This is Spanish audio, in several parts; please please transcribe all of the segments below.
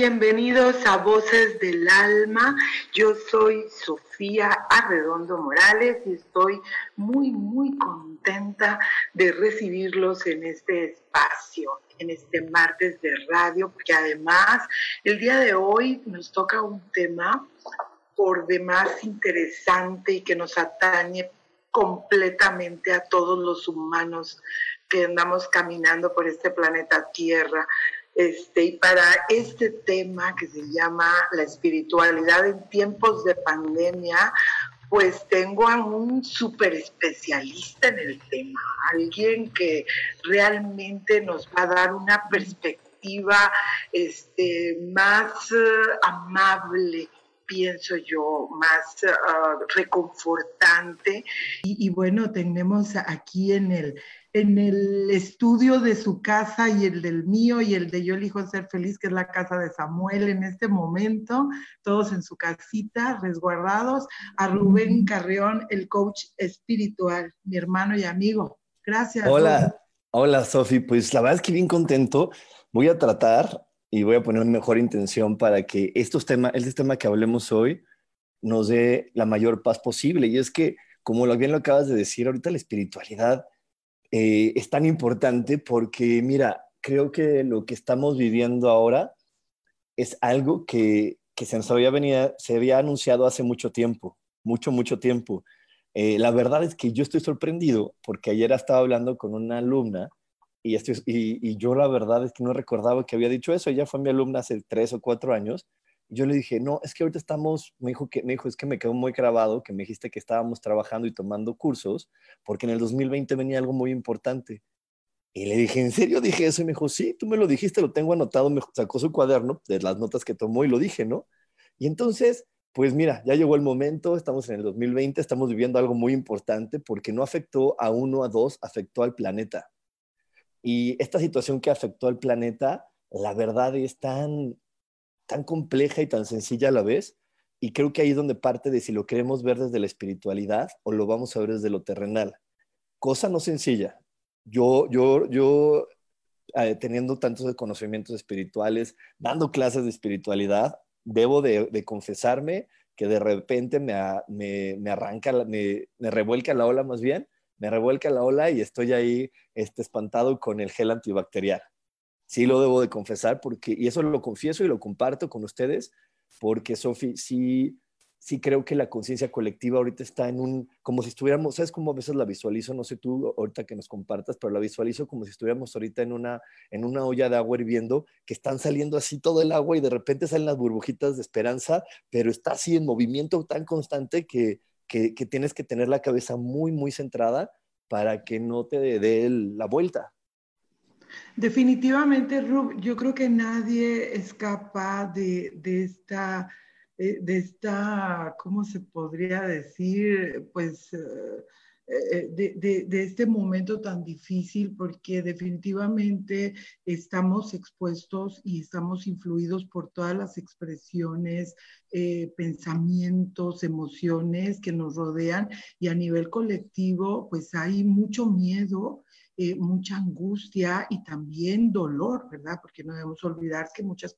Bienvenidos a Voces del Alma. Yo soy Sofía Arredondo Morales y estoy muy, muy contenta de recibirlos en este espacio, en este martes de radio, porque además el día de hoy nos toca un tema por demás interesante y que nos atañe completamente a todos los humanos que andamos caminando por este planeta Tierra. Este, y para este tema que se llama la espiritualidad en tiempos de pandemia, pues tengo a un súper especialista en el tema, alguien que realmente nos va a dar una perspectiva este, más eh, amable, pienso yo, más eh, reconfortante. y, bueno, tenemos aquí en el, en el estudio de su casa y el del mío y el de Yo elijo ser feliz, que es la casa de Samuel en este momento, todos en su casita, resguardados, a Rubén Carrión, el coach espiritual, mi hermano y amigo. Gracias. Hola, hola Sofi, pues la verdad es que bien contento. Voy a tratar y voy a poner mejor intención para que estos temas, este tema que hablemos hoy nos dé la mayor paz posible. Y es que, como bien lo acabas de decir, ahorita la espiritualidad eh, es tan importante porque, mira, creo que lo que estamos viviendo ahora es algo que, que se nos había, venido, se había anunciado hace mucho tiempo, mucho, mucho tiempo. Eh, la verdad es que yo estoy sorprendido porque ayer estaba hablando con una alumna y, yo la verdad es que no recordaba que había dicho eso. Ella fue mi alumna hace tres o cuatro años. Yo le dije, no, es que ahorita estamos, me dijo, que, me dijo, es que me quedó muy grabado que me dijiste que estábamos trabajando y tomando cursos, porque en el 2020 venía algo muy importante. Y le dije, ¿en serio dije eso? Y me dijo, sí, tú me lo dijiste, lo tengo anotado, me sacó su cuaderno de las notas que tomó y lo dije, ¿no? Y entonces, pues mira, ya llegó el momento, estamos en el 2020, estamos viviendo algo muy importante porque no afectó a uno, a dos, afectó al planeta. Y esta situación que afectó al planeta, la verdad es tan, tan compleja y tan sencilla a la vez. Y creo que ahí es donde parte de si lo queremos ver desde la espiritualidad o lo vamos a ver desde lo terrenal. Cosa no sencilla. Yo, yo, yo eh, teniendo tantos conocimientos espirituales, dando clases de espiritualidad, debo de, confesarme que de repente me, me, me arranca, me, me, revuelca la ola más bien, me revuelca la ola y estoy ahí este, espantado con el gel antibacterial sí lo debo de confesar, porque, y eso lo confieso y lo comparto con ustedes, porque Sofi, sí, sí creo que la conciencia colectiva ahorita está en un, como si estuviéramos, ¿sabes cómo a veces la visualizo? No sé tú ahorita que nos compartas, pero la visualizo como si estuviéramos ahorita en una, en una olla de agua hirviendo, que están saliendo así todo el agua y de repente salen las burbujitas de esperanza, pero está así en movimiento tan constante que, que, que tienes que tener la cabeza muy, muy centrada para que no te dé la vuelta. Definitivamente, Rub, yo creo que nadie es capaz de, esta, eh, de esta, ¿cómo se podría decir? Pues eh, eh, de, este momento tan difícil porque definitivamente estamos expuestos y estamos influidos por todas las expresiones, pensamientos, emociones que nos rodean y a nivel colectivo pues hay mucho miedo eh, mucha angustia y también dolor, ¿verdad? Porque no debemos olvidar que muchas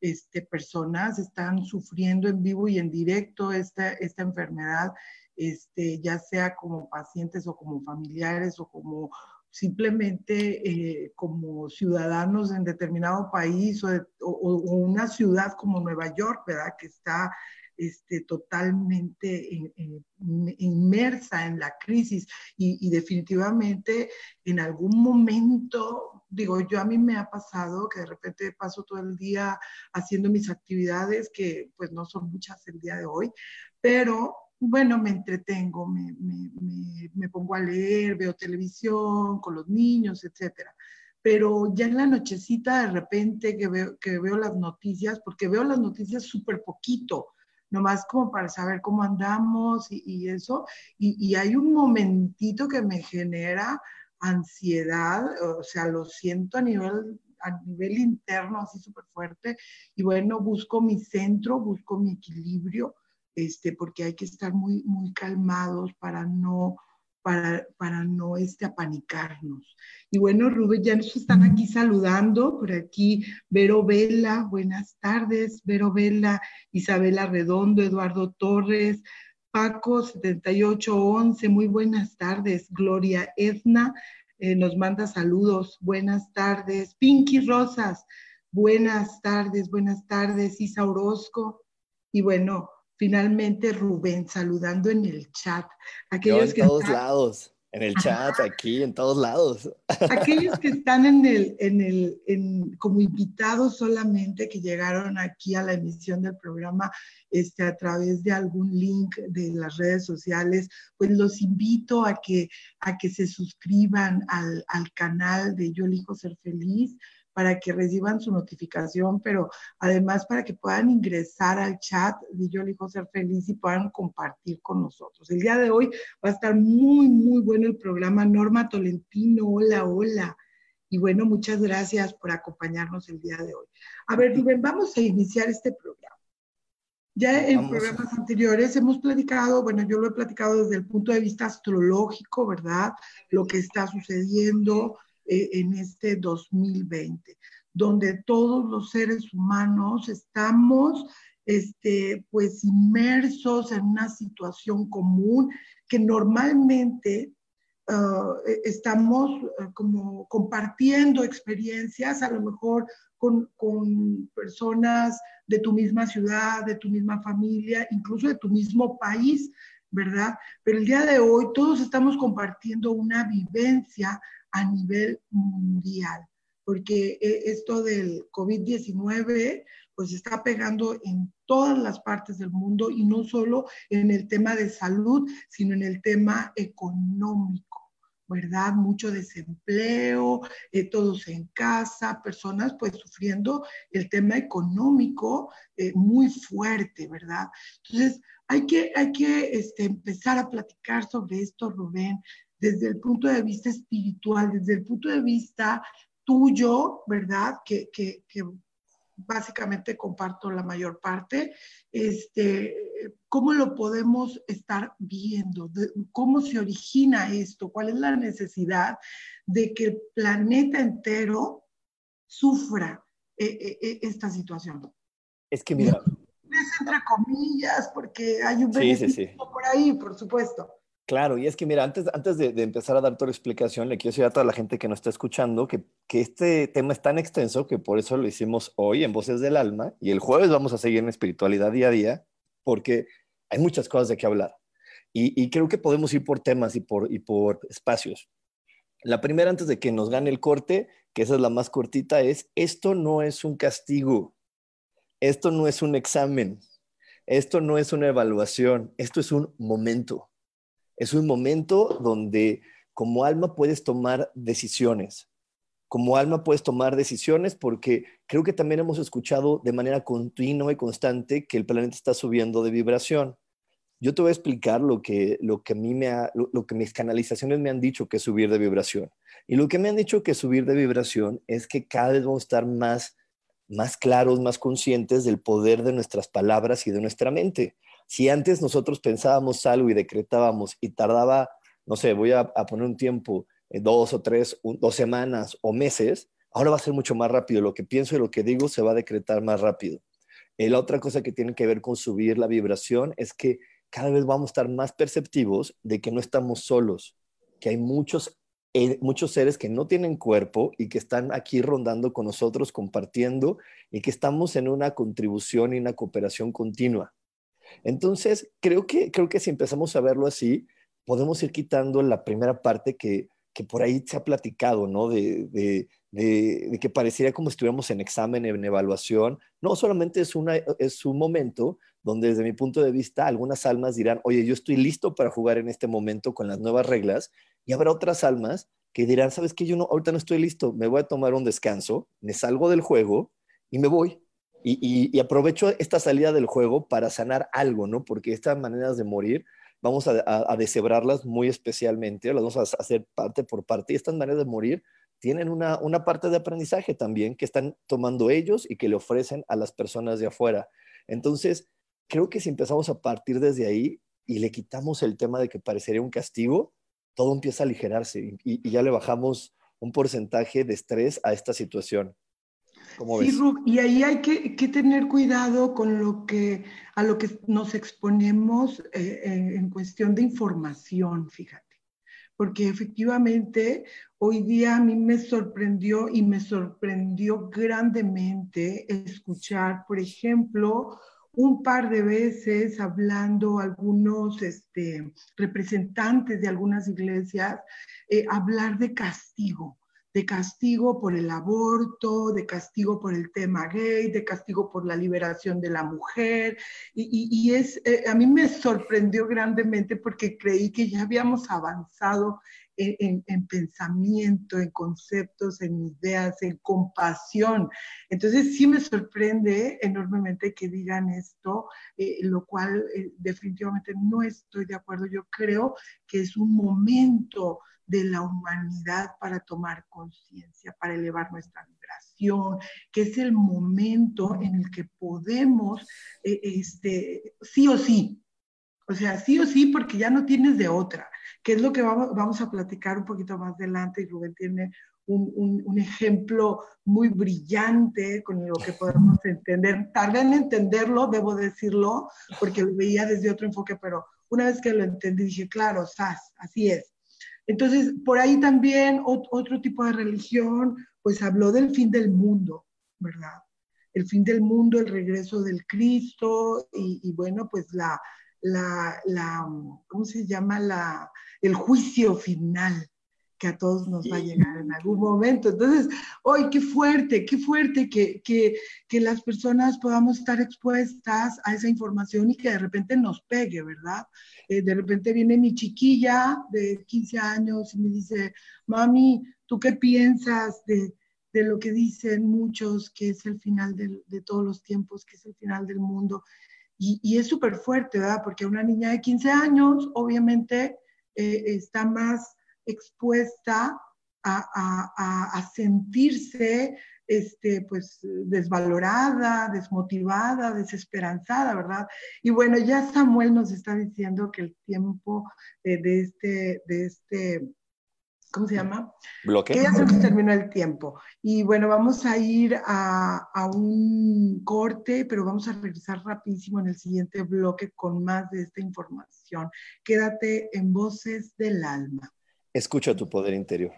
este, personas están sufriendo en vivo y en directo esta, esta enfermedad, este, ya sea como pacientes o como familiares o como simplemente eh, como ciudadanos en determinado país o, una ciudad como Nueva York, ¿verdad? Que está este, totalmente inmersa en la crisis y, definitivamente en algún momento, digo, yo a mí me ha pasado que de repente paso todo el día haciendo mis actividades, que pues no son muchas el día de hoy, pero bueno, me entretengo, me, me, pongo a leer, veo televisión con los niños, etcétera. Pero ya en la nochecita, de repente que veo, que veo las noticias, porque veo las noticias súper poquito, nomás como para saber cómo andamos y, eso, y, y, hay un momentito que me genera ansiedad, o sea, lo siento a nivel a nivel interno así súper fuerte y bueno, busco mi centro, busco mi equilibrio este, porque hay que estar muy, muy calmados para no, para, para no este, apanicarnos. Y bueno, Rubén, ya nos están aquí saludando, por aquí Vero Vela, buenas tardes, Vero Vela, Isabela Redondo, Eduardo Torres, Paco 7811, muy buenas tardes, Gloria Edna, eh, nos manda saludos, buenas tardes, Pinky Rosas, buenas tardes, buenas tardes, Isa Orozco, y bueno, finalmente Rubén saludando en el chat. Aquellos en todos lados, en el chat, aquí, en todos lados. Aquellos que están en el, en el, en, como invitados solamente, que llegaron aquí a la emisión del programa este, a través de algún link de las redes sociales, pues los invito a que, a que se suscriban al, al canal de Yo elijo ser feliz para que reciban su notificación, pero además para que puedan ingresar al chat de Yo elijo ser feliz y puedan compartir con nosotros. El día de hoy va a estar muy, muy bueno el programa. Norma Tolentino, hola, hola. Y bueno, muchas gracias por acompañarnos el día de hoy. A ver, Rubén, vamos a iniciar este programa. Ya en programas anteriores hemos platicado, bueno, yo lo he platicado desde el punto de vista astrológico, ¿verdad? Lo que está sucediendo, eh, en este 2020, donde todos los seres humanos estamos este, pues inmersos en una situación común que normalmente e, estamos eh, como compartiendo experiencias, a lo mejor con, con, personas de tu misma ciudad, de tu misma familia, incluso de tu mismo país, ¿verdad? Pero el día de hoy todos estamos compartiendo una vivencia a nivel mundial, porque eh, esto del COVID-19 pues está pegando en todas las partes del mundo y no solo en el tema de salud, sino en el tema económico. ¿verdad? Mucho desempleo, eh, todos en casa, personas pues sufriendo el tema económico eh, muy fuerte, ¿verdad? Entonces, hay que, hay que este, empezar a platicar sobre esto, Rubén, desde el punto de vista espiritual, desde el punto de vista tuyo, ¿verdad? Que, que, que básicamente comparto la mayor parte, este, ¿cómo lo podemos estar viendo? ¿Cómo se origina esto? ¿Cuál es la necesidad de que el planeta entero sufra eh, eh, eh, esta situación? Es que mira... Es entre comillas, porque hay un beneficio por ahí, por supuesto. Claro, y es que mira, antes, antes de, empezar a dar toda la explicación, le quiero decir a toda la gente que nos está escuchando que, que, este tema es tan extenso que por eso lo hicimos hoy en Voces del Alma y el jueves vamos a seguir en espiritualidad día a día porque hay muchas cosas de qué hablar. Y, y creo que podemos ir por temas y por, y por espacios. La primera, antes de que nos gane el corte, que esa es la más cortita, es, esto no es un castigo, esto no es un examen, esto no es una evaluación, esto es un momento es un momento donde como alma puedes tomar decisiones. Como alma puedes tomar decisiones porque creo que también hemos escuchado de manera continua y constante que el planeta está subiendo de vibración. Yo te voy a explicar lo que, lo que, a mí me lo, que mis canalizaciones me han dicho que es subir de vibración. Y lo que me han dicho que subir de vibración es que cada vez vamos a estar más, más claros, más conscientes del poder de nuestras palabras y de nuestra mente. Si antes nosotros pensábamos algo y decretábamos y tardaba, no sé, voy a, poner un tiempo, eh, dos o tres, dos semanas o meses, ahora va a ser mucho más rápido. Lo que pienso y lo que digo se va a decretar más rápido. Eh, la otra cosa que tiene que ver con subir la vibración es que cada vez vamos a estar más perceptivos de que no estamos solos, que hay muchos eh, muchos seres que no tienen cuerpo y que están aquí rondando con nosotros, compartiendo y que estamos en una contribución y una cooperación continua. Entonces, creo que, creo que si empezamos a verlo así, podemos ir quitando la primera parte que, que por ahí se ha platicado, ¿no? De, de, de, que pareciera como estuviéramos en examen, en evaluación. No, solamente es, una, es un momento donde desde mi punto de vista algunas almas dirán, oye, yo estoy listo para jugar en este momento con las nuevas reglas, y habrá otras almas que dirán, sabes que yo no, ahorita no estoy listo, me voy a tomar un descanso, me salgo del juego y me voy. Y, aprovecho esta salida del juego para sanar algo, ¿no? Porque estas maneras de morir vamos a, a, deshebrarlas muy especialmente, las vamos a hacer parte por parte. Y estas maneras de morir tienen una, parte de aprendizaje también que están tomando ellos y que le ofrecen a las personas de afuera. Entonces, creo que si empezamos a partir desde ahí y le quitamos el tema de que parecería un castigo, todo empieza a aligerarse y ya le bajamos un porcentaje de estrés a esta situación sí, y ahí hay que, que, tener cuidado con lo que, a lo que nos exponemos eh, en, cuestión de información, fíjate. Porque efectivamente hoy día a mí me sorprendió y me sorprendió grandemente escuchar, por ejemplo, un par de veces hablando algunos este, representantes de algunas iglesias, eh, hablar de castigo de castigo por el aborto, de castigo por el tema gay, de castigo por la liberación de la mujer. Y, es, eh, a mí me sorprendió grandemente porque creí que ya habíamos avanzado en, pensamiento, en conceptos, en ideas, en compasión. Entonces sí me sorprende enormemente que digan esto, eh, lo cual eh, definitivamente no estoy de acuerdo. Yo creo que es un momento de la humanidad para tomar conciencia, para elevar nuestra vibración, que es el momento en el que podemos, eh, este, sí o sí, o sea, sí o sí, porque ya no tienes de otra, que es lo que vamos, a platicar un poquito más adelante y Rubén tiene un, un, ejemplo muy brillante con lo que podemos entender. Tardé en entenderlo, debo decirlo, porque lo veía desde otro enfoque, pero una vez que lo entendí dije, claro, sas, así es. Entonces, por ahí también otro tipo de religión, pues habló del fin del mundo, ¿verdad? El fin del mundo, el regreso del Cristo y, bueno, pues la, la, la, ¿cómo se llama? La, el juicio final que a todos nos va a llegar en algún momento. Entonces, hoy qué fuerte, qué fuerte que, que, que, las personas podamos estar expuestas a esa información y que de repente nos pegue, ¿verdad? Eh, de repente viene mi chiquilla de 15 años y me dice, mami, ¿tú qué piensas de, de lo que dicen muchos que es el final de, de, todos los tiempos, que es el final del mundo? Y, es súper fuerte, ¿verdad? Porque una niña de 15 años obviamente eh, está más expuesta a, sentirse este, pues, desvalorada, desmotivada, desesperanzada, ¿verdad? Y bueno, ya Samuel nos está diciendo que el tiempo de, este, de este, ¿cómo se llama? Bloque. Que ya se nos terminó el tiempo. Y bueno, vamos a ir a, a un corte, pero vamos a regresar rapidísimo en el siguiente bloque con más de esta información. Quédate en Voces del Alma. Escucha tu poder interior.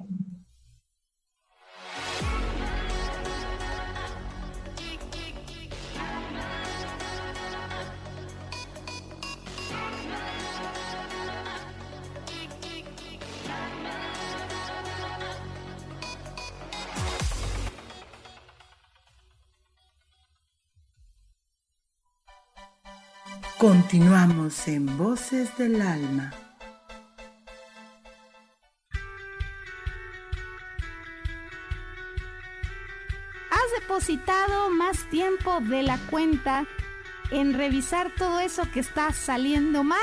Continuamos en Voces del Alma. depositado más tiempo de la cuenta en revisar todo eso que está saliendo mal?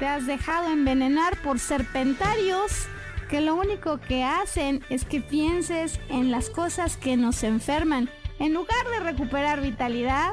¿Te has dejado envenenar por serpentarios que lo único que hacen es que pienses en las cosas que nos enferman en lugar de recuperar vitalidad?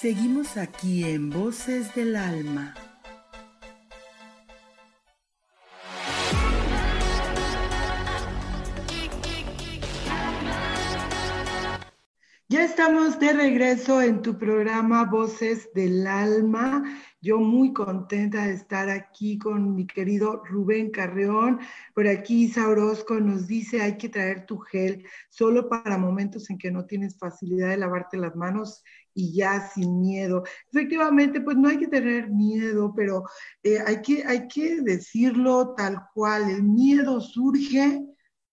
Seguimos aquí en Voces del Alma. Ya estamos de regreso en tu programa Voces del Alma. Yo muy contenta de estar aquí con mi querido Rubén Carreón. Por aquí Isa Orozco nos dice, hay que traer tu gel solo para momentos en que no tienes facilidad de lavarte las manos y ya sin miedo. Efectivamente, pues no hay que tener miedo, pero eh, hay, que, hay que decirlo tal cual. El miedo surge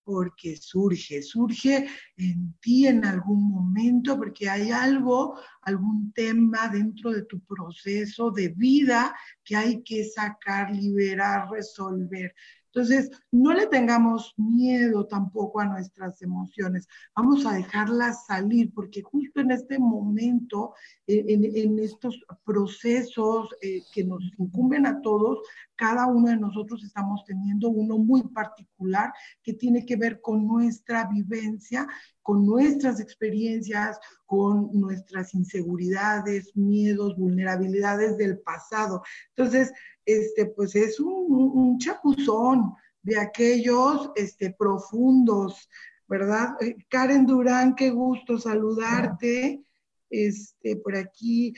porque surge, surge en ti en algún momento, porque hay algo, algún tema dentro de tu proceso de vida que hay que sacar, liberar, resolver. Entonces, no le tengamos miedo tampoco a nuestras emociones. Vamos a dejarlas salir, porque justo en este momento, en, estos procesos eh, que nos incumben a todos, cada uno de nosotros estamos teniendo uno muy particular que tiene que ver con nuestra vivencia, con nuestras experiencias, con nuestras inseguridades, miedos, vulnerabilidades del pasado. Entonces, este, pues es un, chapuzón de aquellos este, profundos, ¿verdad? Eh, Karen Durán, qué gusto saludarte. Este, por aquí,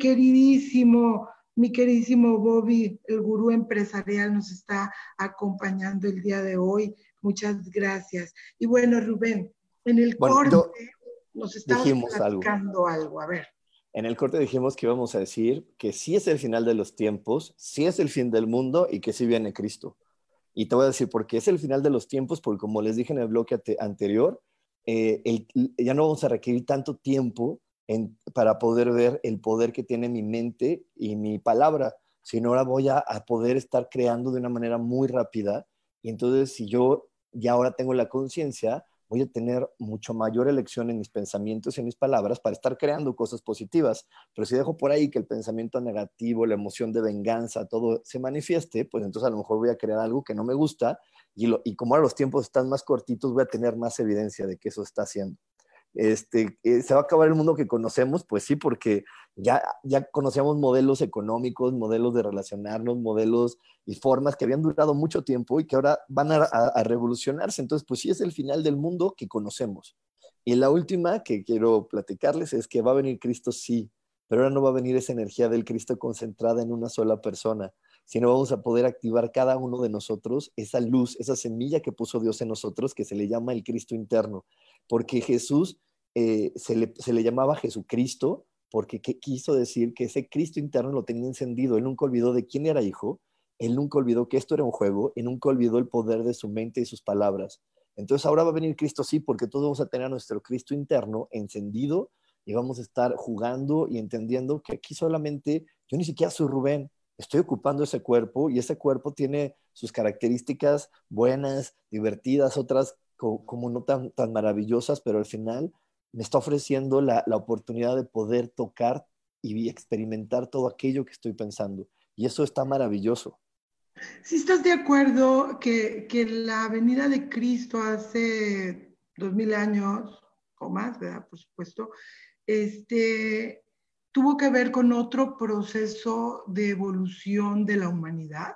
queridísimo, mi queridísimo Bobby, el gurú empresarial, nos está acompañando el día de hoy. Muchas gracias. Y bueno, Rubén, en el corte nos estamos platicando algo. A ver. En el corte dijimos que íbamos a decir que sí es el final de los tiempos, sí es el fin del mundo y que sí viene Cristo. Y te voy a decir por qué es el final de los tiempos, porque como les dije en el bloque anterior, eh, ya no vamos a requerir tanto tiempo para poder ver el poder que tiene mi mente y mi palabra, sino ahora voy a, a poder estar creando de una manera muy rápida. Y entonces, si yo ya ahora tengo la conciencia, voy a tener mucho mayor elección en mis pensamientos y en mis palabras para estar creando cosas positivas. Pero si dejo por ahí que el pensamiento negativo, la emoción de venganza, todo se manifieste, pues entonces a lo mejor voy a crear algo que no me gusta y, y como ahora los tiempos están más cortitos, voy a tener más evidencia de que eso está haciendo este, eh, ¿se va a acabar el mundo que conocemos? Pues sí, porque ya, ya conocíamos modelos económicos, modelos de relacionarnos, modelos y formas que habían durado mucho tiempo y que ahora van a, a, revolucionarse. Entonces, pues sí es el final del mundo que conocemos. Y la última que quiero platicarles es que va a venir Cristo, sí, pero ahora no va a venir esa energía del Cristo concentrada en una sola persona, sino vamos a poder activar cada uno de nosotros esa luz, esa semilla que puso Dios en nosotros, que se le llama el Cristo interno, porque Jesús eh, se, le, se, le, llamaba Jesucristo, porque quiso decir que ese Cristo interno lo tenía encendido, él nunca olvidó de quién era hijo, él nunca olvidó que esto era un juego, y nunca olvidó el poder de su mente y sus palabras. Entonces ahora va a venir Cristo, sí, porque todos vamos a tener a nuestro Cristo interno encendido y vamos a estar jugando y entendiendo que aquí solamente yo ni siquiera soy Rubén, estoy ocupando ese cuerpo y ese cuerpo tiene sus características buenas, divertidas, otras como, no tan, tan maravillosas, pero al final me está ofreciendo la, la oportunidad de poder tocar y experimentar todo aquello que estoy pensando. Y eso está maravilloso. Si estás de acuerdo que, que, la venida de Cristo hace dos mil años o más, ¿verdad? Por supuesto, este, tuvo que ver con otro proceso de evolución de la humanidad.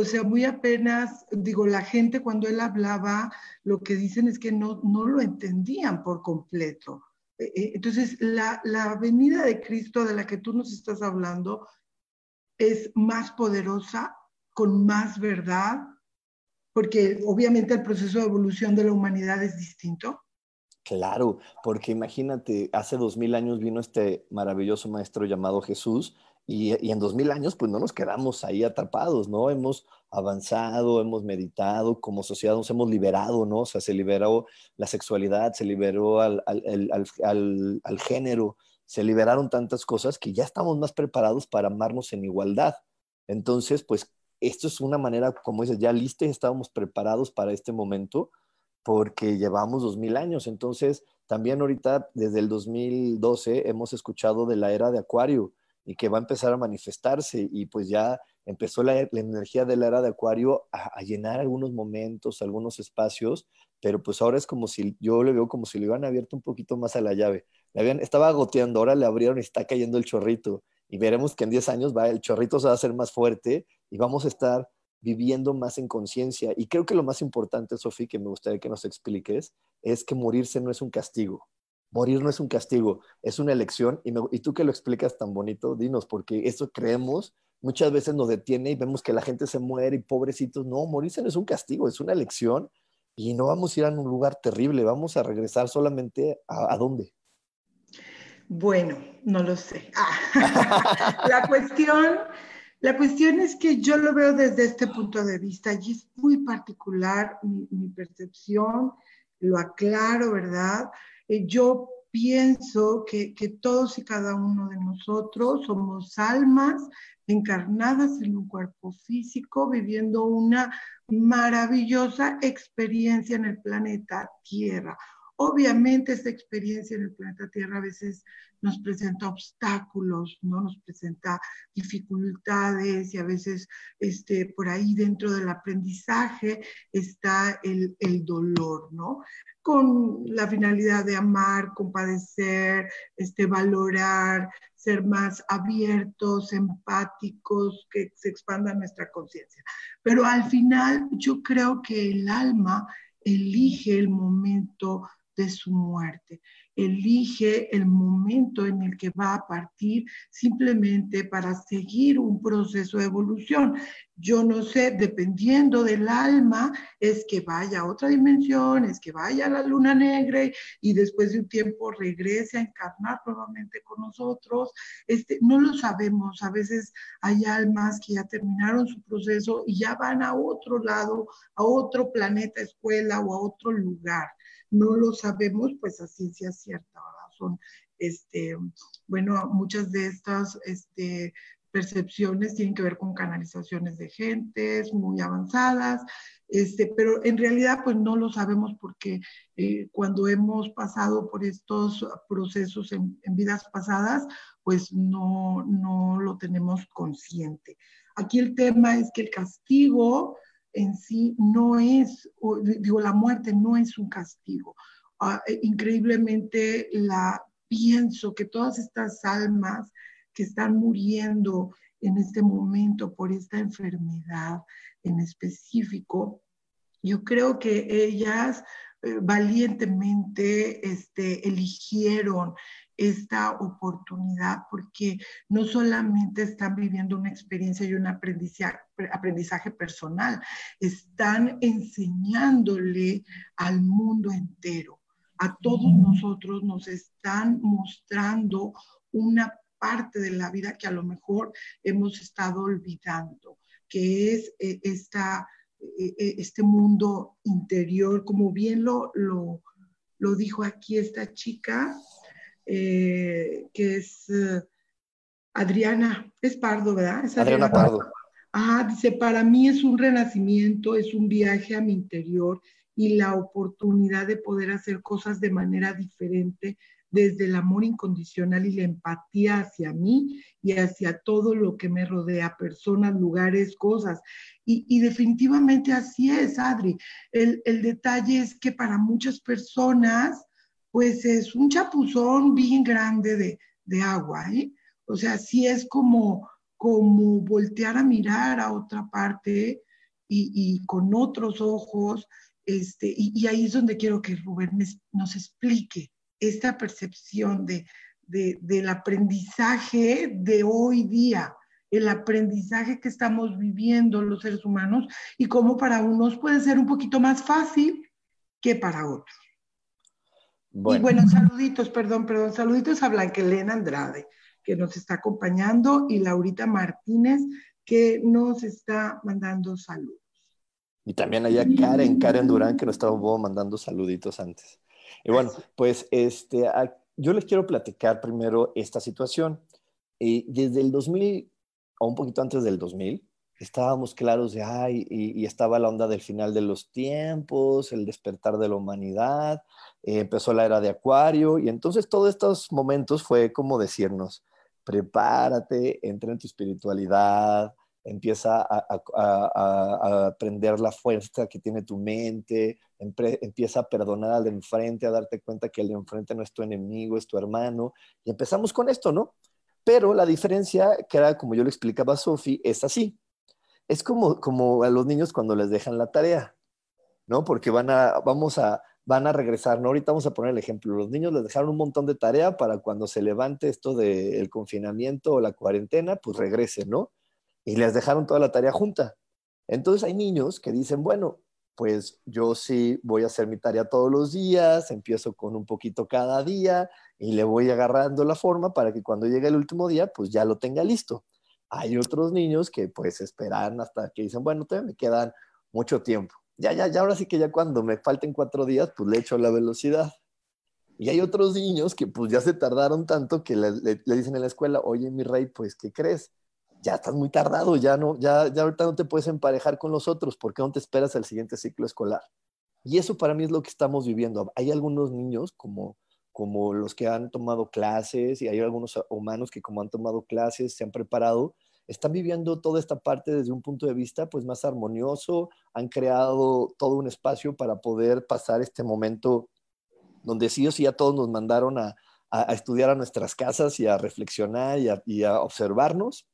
O sea, muy apenas, digo, la gente cuando él hablaba, lo que dicen es que no, no lo entendían por completo. E, e, entonces, la, la venida de Cristo de la que tú nos estás hablando es más poderosa con más verdad, porque obviamente el proceso de evolución de la humanidad es distinto. Claro, porque imagínate, hace dos mil años vino este maravilloso maestro llamado Jesús y, y, en dos mil años pues no nos quedamos ahí atrapados, ¿no? Hemos avanzado, hemos meditado, como sociedad nos hemos liberado, ¿no? O sea, se liberó la sexualidad, se liberó al, al, al, al género, se liberaron tantas cosas que ya estamos más preparados para amarnos en igualdad. Entonces, pues esto es una manera, como dices, ya listos, estábamos preparados para este momento porque llevamos dos mil años. Entonces, también ahorita, desde el 2012, hemos escuchado de la era de Acuario y que va a empezar a manifestarse y pues ya empezó la, energía de la era de Acuario a, llenar algunos momentos, algunos espacios, pero pues ahora es como si, yo le veo como si le hubieran abierto un poquito más a la llave. Estaba goteando, ahora le abrieron y está cayendo el chorrito y veremos que en 10 años va, el chorrito se va a hacer más fuerte y vamos a estar viviendo más en conciencia. Y creo que lo más importante, Sofía, que me gustaría que nos expliques, es que morirse no es un castigo. Morir no es un castigo, es una elección. Y, y tú que lo explicas tan bonito, dinos, porque esto creemos, muchas veces nos detiene y vemos que la gente se muere y pobrecitos. No, morirse no es un castigo, es una elección. Y no vamos a ir a un lugar terrible, vamos a regresar solamente a, a dónde. Bueno, no lo sé. Ah, la cuestión, la cuestión es que yo lo veo desde este punto de vista y es muy particular mi, percepción, lo aclaro, ¿verdad? Eh, yo pienso que, que, todos y cada uno de nosotros somos almas encarnadas en un cuerpo físico, viviendo una maravillosa experiencia en el planeta Tierra. Obviamente esta experiencia en el planeta Tierra a veces nos presenta obstáculos, ¿no? Nos presenta dificultades y a veces este, por ahí dentro del aprendizaje está el, el dolor, ¿no? Con la finalidad de amar, compadecer, este, valorar, ser más abiertos, empáticos, que se expanda nuestra conciencia. Pero al final yo creo que el alma elige el momento de su muerte. Elige el momento en el que va a partir simplemente para seguir un proceso de evolución. Yo no sé, dependiendo del alma, es que vaya a otra dimensión, es que vaya a la luna negra y, después de un tiempo regrese a encarnar nuevamente con nosotros. Este, no lo sabemos. A veces hay almas que ya terminaron su proceso y ya van a otro lado, a otro planeta, escuela o a otro lugar no lo sabemos pues a ciencia cierta, ¿verdad? Son, este, bueno, muchas de estas este, percepciones tienen que ver con canalizaciones de gentes muy avanzadas, este, pero en realidad pues no lo sabemos porque eh, cuando hemos pasado por estos procesos en, en, vidas pasadas, pues no, no lo tenemos consciente. Aquí el tema es que el castigo en sí no es, digo, la muerte no es un castigo. Ah, eh, increíblemente la pienso que todas estas almas que están muriendo en este momento por esta enfermedad en específico, yo creo que ellas eh, valientemente este, eligieron esta oportunidad porque no solamente están viviendo una experiencia y un aprendizaje, aprendizaje personal, están enseñándole al mundo entero. A todos nosotros nos están mostrando una parte de la vida que a lo mejor hemos estado olvidando, que es eh, esta, eh, eh, este mundo interior, como bien lo, lo, lo dijo aquí esta chica, que es Adriana, es Pardo, ¿verdad? Adriana, Pardo. Ajá, dice, para mí es un renacimiento, es un viaje a mi interior y la oportunidad de poder hacer cosas de manera diferente desde el amor incondicional y la empatía hacia mí y hacia todo lo que me rodea, personas, lugares, cosas. Y, definitivamente así es, Adri. El, detalle es que para muchas personas, pues es un chapuzón bien grande de, agua, ¿eh? O sea, sí es como, como voltear a mirar a otra parte y, con otros ojos, este, y, ahí es donde quiero que Rubén nos explique esta percepción de, del aprendizaje de hoy día, el aprendizaje que estamos viviendo los seres humanos y cómo para unos puede ser un poquito más fácil que para otros. Y bueno, saluditos, perdón, perdón, saluditos a Blanquelena Andrade, que nos está acompañando, y Laurita Martínez, que nos está mandando saludos. Y también allá Karen, Karen Durán, que nos estaba mandando saluditos antes. Y bueno, pues este, yo les quiero platicar primero esta situación. Y desde el 2000, o un poquito antes del 2000, estábamos claros de, ay, y, estaba la onda del final de los tiempos, el despertar de la humanidad, eh, empezó la era de Acuario, y entonces todos estos momentos fue como decirnos, prepárate, entra en tu espiritualidad, empieza a, aprender la fuerza que tiene tu mente, empieza a perdonar al de enfrente, a darte cuenta que el de enfrente no es tu enemigo, es tu hermano. Y empezamos con esto, ¿no? Pero la diferencia, que era como yo le explicaba a Sofi, es así. Es como, como a los niños cuando les dejan la tarea, ¿no? Porque van a, vamos a, van a regresar, ¿no? Ahorita vamos a poner el ejemplo. Los niños les dejaron un montón de tarea para cuando se levante esto del confinamiento o la cuarentena, pues regresen, ¿no? y les dejaron toda la tarea junta. Entonces hay niños que dicen, bueno, pues yo sí voy a hacer mi tarea todos los días, empiezo con un poquito cada día y le voy agarrando la forma para que cuando llegue el último día, pues ya lo tenga listo. Hay otros niños que pues esperan hasta que dicen, bueno, todavía me quedan mucho tiempo. Ya, ya, ya, ahora sí que ya cuando me falten cuatro días, pues le echo la velocidad. Y hay otros niños que pues ya se tardaron tanto que le, dicen en la escuela, oye, mi rey, pues, ¿qué crees? ya estás muy tardado, ya no, ya, ya ahorita no te puedes emparejar con los otros, porque no te esperas al siguiente ciclo escolar? Y eso para mí es lo que estamos viviendo. Hay algunos niños como, como los que han tomado clases y hay algunos humanos que como han tomado clases, se han preparado, están viviendo toda esta parte desde un punto de vista pues más armonioso, han creado todo un espacio para poder pasar este momento donde sí o sí a todos nos mandaron a, estudiar a nuestras casas y a reflexionar y a observarnos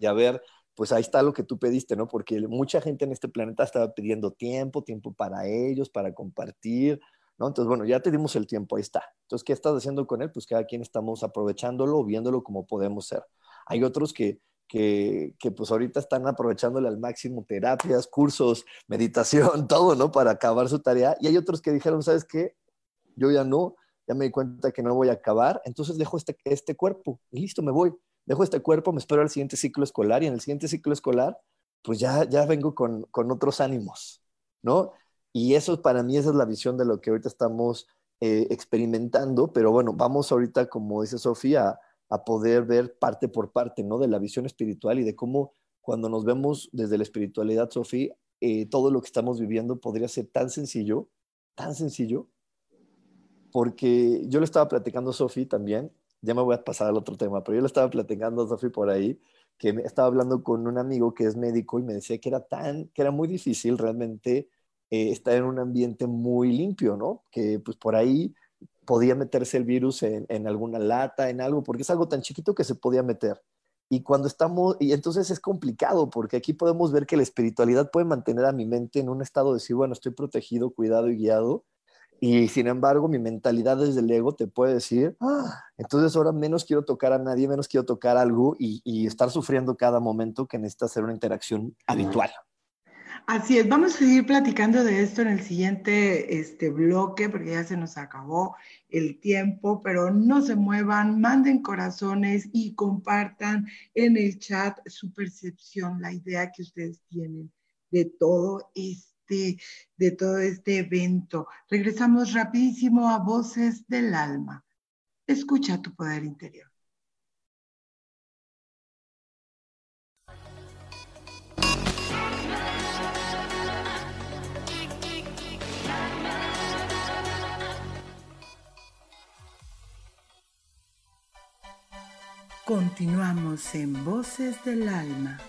y a ver, pues ahí está lo que tú pediste, ¿no? Porque mucha gente en este planeta estaba pidiendo tiempo, tiempo para ellos, para compartir, ¿no? Entonces, bueno, ya te dimos el tiempo, ahí está. Entonces, ¿qué estás haciendo con él? Pues cada quien estamos aprovechándolo, viéndolo como podemos ser. Hay otros que, que, que, pues ahorita están aprovechándole al máximo terapias, cursos, meditación, todo, ¿no? Para acabar su tarea. Y hay otros que dijeron, ¿sabes qué? Yo ya no, ya me di cuenta que no voy a acabar, entonces dejo este, este cuerpo y listo, me voy dejo este cuerpo, me espero al siguiente ciclo escolar y en el siguiente ciclo escolar, pues ya, ya vengo con, con otros ánimos, ¿no? Y eso para mí esa es la visión de lo que ahorita estamos eh, experimentando, pero bueno, vamos ahorita, como dice Sofía, a poder ver parte por parte, ¿no? De la visión espiritual y de cómo cuando nos vemos desde la espiritualidad, Sofía, eh, todo lo que estamos viviendo podría ser tan sencillo, tan sencillo, porque yo le estaba platicando a Sofía también, ya me voy a pasar al otro tema, pero yo le estaba platicando a Sofi por ahí, que estaba hablando con un amigo que es médico y me decía que era tan, que era muy difícil realmente eh, estar en un ambiente muy limpio, ¿no? Que pues por ahí podía meterse el virus en, alguna lata, en algo, porque es algo tan chiquito que se podía meter. Y cuando estamos, y entonces es complicado, porque aquí podemos ver que la espiritualidad puede mantener a mi mente en un estado de decir, bueno, estoy protegido, cuidado y guiado, Y sin embargo, mi mentalidad desde el ego te puede decir, ah, entonces ahora menos quiero tocar a nadie, menos quiero tocar algo y, y estar sufriendo cada momento que necesita hacer una interacción habitual. Así es, vamos a seguir platicando de esto en el siguiente este, bloque porque ya se nos acabó el tiempo, pero no se muevan, manden corazones y compartan en el chat su percepción, la idea que ustedes tienen de todo este, de todo este evento. Regresamos rapidísimo a Voces del Alma. Escucha tu poder interior. Continuamos en Voces del Alma.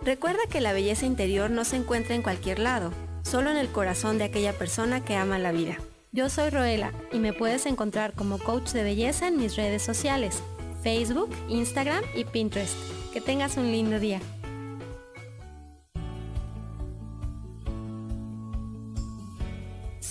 Recuerda que la belleza interior no se encuentra en cualquier lado, solo en el corazón de aquella persona que ama la vida. Yo soy Roela y me puedes encontrar como coach de belleza en mis redes sociales, Facebook, Instagram y Pinterest. Que tengas un lindo día.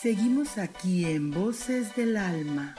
Seguimos aquí en Voces del Alma.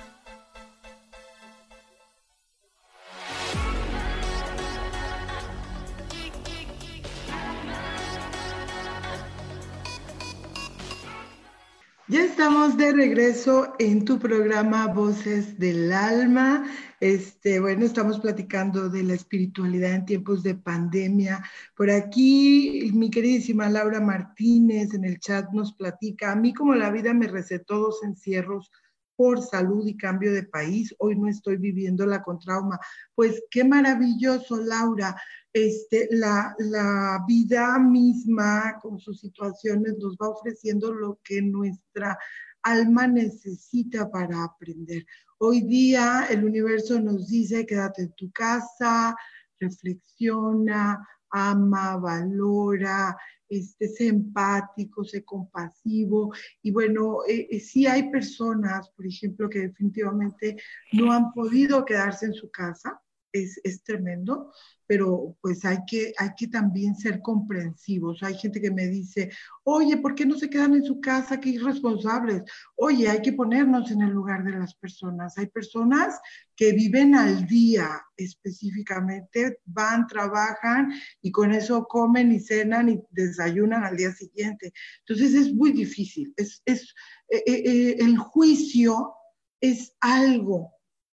Ya estamos de regreso en tu programa Voces del Alma. Este, bueno, estamos platicando de la espiritualidad en tiempos de pandemia. Por aquí, mi queridísima Laura Martínez en el chat nos platica, a mí como la vida me recetó dos encierros por salud y cambio de país, hoy no estoy viviéndola con trauma. Pues qué maravilloso, Laura. Este, la, la vida misma con sus situaciones nos va ofreciendo lo que nuestra alma necesita para aprender. Hoy día el universo nos dice, quédate en tu casa, reflexiona, ama, valora, este, sé empático, sé compasivo. Y bueno, eh, eh, sí hay personas, por ejemplo, que definitivamente no han podido quedarse en su casa, es, es tremendo, pero pues hay que, hay que también ser comprensivos. Hay gente que me dice, oye, ¿por qué no se quedan en su casa? Qué irresponsables. Oye, hay que ponernos en el lugar de las personas. Hay personas que viven al día específicamente, van, trabajan y con eso comen y cenan y desayunan al día siguiente. Entonces es muy difícil. Es, es eh, eh, eh, el juicio es algo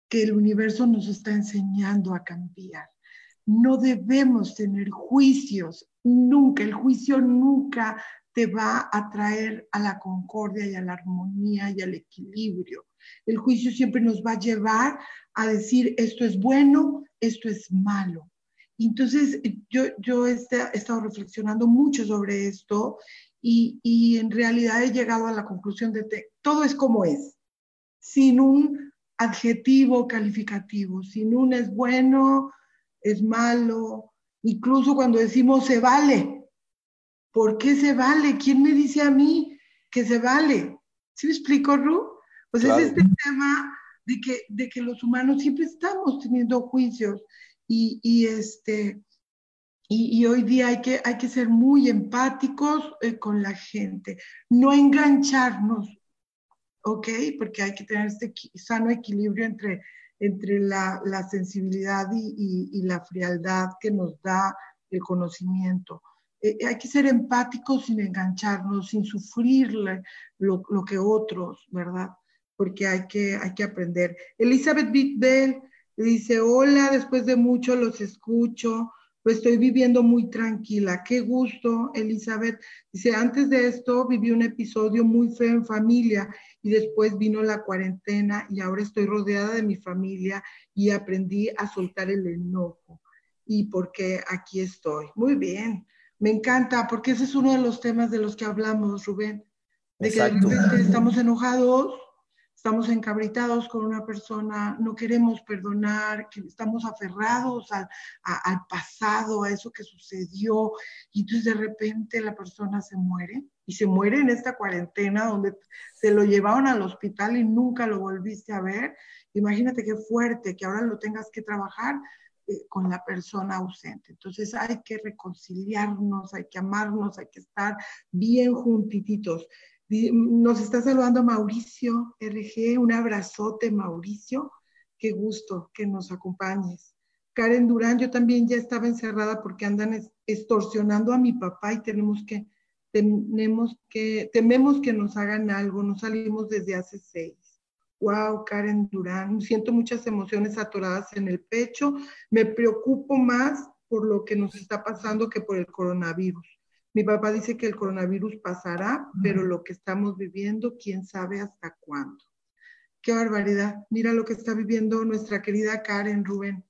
que el universo nos está enseñando a cambiar no debemos tener juicios, nunca, el juicio nunca te va a traer a la concordia y a la armonía y al equilibrio. El juicio siempre nos va a llevar a decir esto es bueno, esto es malo. Entonces, yo, yo he estado reflexionando mucho sobre esto y, y en realidad he llegado a la conclusión de que todo es como es, sin un adjetivo calificativo, sin un es bueno, es malo, incluso cuando decimos se vale, ¿Por qué se vale? ¿Quién me dice a mí que se vale? ¿Sí me explico, Ru? Pues es este tema de que, de que los humanos siempre estamos teniendo juicios y, este, y, hoy día hay que, hay que ser muy empáticos eh, con la gente, no engancharnos, ¿ok? Porque hay que tener este sano equilibrio entre, entre la, sensibilidad y, la frialdad que nos da el conocimiento. Eh, hay que ser empáticos sin engancharnos, sin sufrirle lo, lo, que otros, ¿verdad? Porque hay que, hay que aprender. Elizabeth Bell dice, hola, después de mucho los escucho, lo estoy viviendo muy tranquila. Qué gusto, Elizabeth. Dice, antes de esto viví un episodio muy feo en familia y después vino la cuarentena y ahora estoy rodeada de mi familia y aprendí a soltar el enojo. Y porque aquí estoy. Muy bien. Me encanta, porque ese es uno de los temas de los que hablamos, Rubén. De que de repente estamos enojados estamos encabritados con una persona, no queremos perdonar, que estamos aferrados al, al pasado, a eso que sucedió, y entonces de repente la persona se muere, y se muere en esta cuarentena donde se lo llevaron al hospital y nunca lo volviste a ver. Imagínate qué fuerte que ahora lo tengas que trabajar eh, con la persona ausente. Entonces hay que reconciliarnos, hay que amarnos, hay que estar bien juntititos. Nos está saludando Mauricio RG, un abrazote Mauricio, qué gusto que nos acompañes. Karen Durán, yo también ya estaba encerrada porque andan extorsionando a mi papá y tenemos que, tenemos que, tememos que nos hagan algo, nos salimos desde hace seis. Wow, Karen Durán, siento muchas emociones atoradas en el pecho, me preocupo más por lo que nos está pasando que por el coronavirus. Mi papá dice que el coronavirus pasará, pero lo que estamos viviendo, quién sabe hasta cuándo. Qué barbaridad. Mira lo que está viviendo nuestra querida Karen Rubén.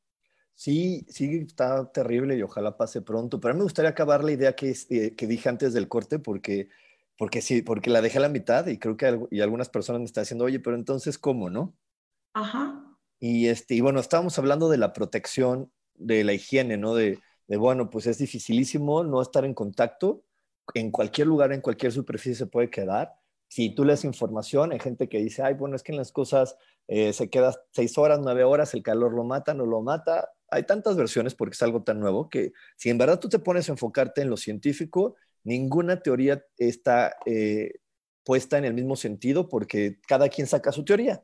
Sí, sí, está terrible y ojalá pase pronto. Pero a mí me gustaría acabar la idea que, eh, que dije antes del corte porque, porque sí, porque la dejé a la mitad y creo que y algunas personas me están diciendo, oye, pero entonces, ¿cómo, no? Ajá. Y, este, y bueno, estábamos hablando de la protección, de la higiene, ¿no? De, de, bueno, pues es dificilísimo no estar en contacto, en cualquier lugar, en cualquier superficie se puede quedar. Si tú lees información, hay gente que dice, ay, bueno, es que en las cosas eh, se queda seis horas, nueve horas, el calor lo mata, no lo mata. Hay tantas versiones porque es algo tan nuevo que si en verdad tú te pones a enfocarte en lo científico, ninguna teoría está eh, puesta en el mismo sentido porque cada quien saca su teoría.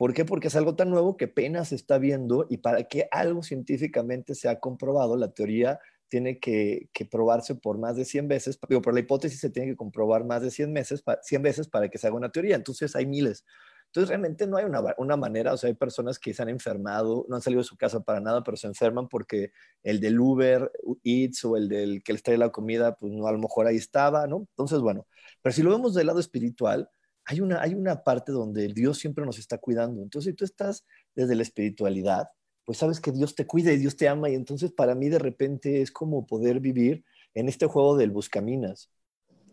¿Por qué? Porque es algo tan nuevo que apenas se está viendo y para que algo científicamente se ha comprobado, la teoría tiene que, probarse por más de 100 veces, digo, por la hipótesis se tiene que comprobar más de 100, meses, 100 veces para que se haga una teoría, entonces hay miles. Entonces realmente no hay una, una, manera, o sea, hay personas que se han enfermado, no han salido de su casa para nada, pero se enferman porque el del Uber Eats o el del que les trae la comida, pues no, a lo mejor ahí estaba, ¿no? Entonces, bueno, pero si lo vemos del lado espiritual, hay una, hay una parte donde Dios siempre nos está cuidando. Entonces, si tú estás desde la espiritualidad, pues sabes que Dios te cuida y Dios te ama. Y entonces para mí de repente es como poder vivir en este juego del buscaminas.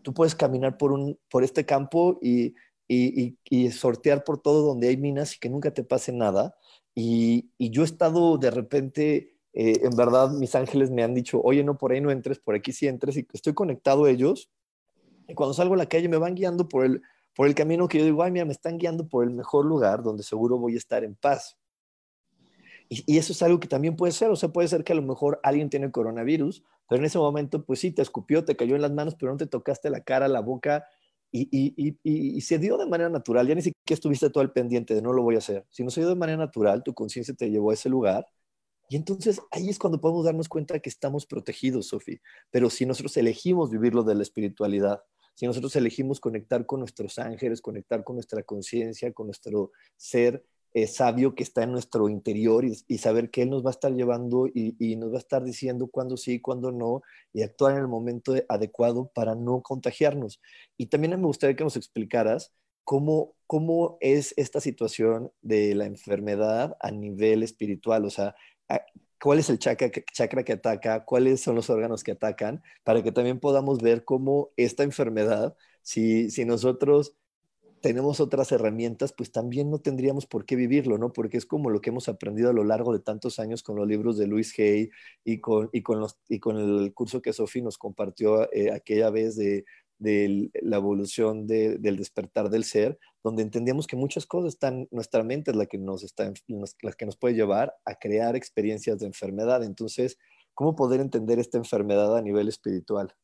Tú puedes caminar por, un, por este campo y, y, y, sortear por todo donde hay minas y que nunca te pase nada. Y, yo he estado de repente, eh, en verdad, mis ángeles me han dicho, oye, no, por ahí no entres, por aquí sí entres. Y estoy conectado a ellos. Y cuando salgo a la calle me van guiando por el, por el camino que yo digo, ay, mira, me están guiando por el mejor lugar donde seguro voy a estar en paz. Y, eso es algo que también puede ser, o sea, puede ser que a lo mejor alguien tiene coronavirus, pero en ese momento, pues sí, te escupió, te cayó en las manos, pero no te tocaste la cara, la boca, y, se dio de manera natural, ya ni siquiera estuviste todo al pendiente de no lo voy a hacer, sino se dio de manera natural, tu conciencia te llevó a ese lugar, y entonces ahí es cuando podemos darnos cuenta que estamos protegidos, Sofía, pero si nosotros elegimos vivirlo de la espiritualidad, si nosotros elegimos conectar con nuestros ángeles, conectar con nuestra conciencia, con nuestro ser eh, sabio que está en nuestro interior y, saber que Él nos va a estar llevando y, nos va a estar diciendo cuándo sí, cuándo no, y actuar en el momento adecuado para no contagiarnos. Y también me gustaría que nos explicaras cómo, cómo es esta situación de la enfermedad a nivel espiritual, o sea, cuál es el chakra que, chakra que ataca, cuáles son los órganos que atacan, para que también podamos ver cómo esta enfermedad, si, si nosotros tenemos otras herramientas, pues también no tendríamos por qué vivirlo, ¿no? Porque es como lo que hemos aprendido a lo largo de tantos años con los libros de Luis Hay y con, y con, los, y con el curso que Sofi nos compartió eh, aquella vez de, de, la evolución del despertar del ser, donde entendíamos que muchas cosas están, nuestra mente es la que nos, está, la que nos puede llevar a crear experiencias de enfermedad. Entonces, ¿cómo poder entender esta enfermedad a nivel espiritual?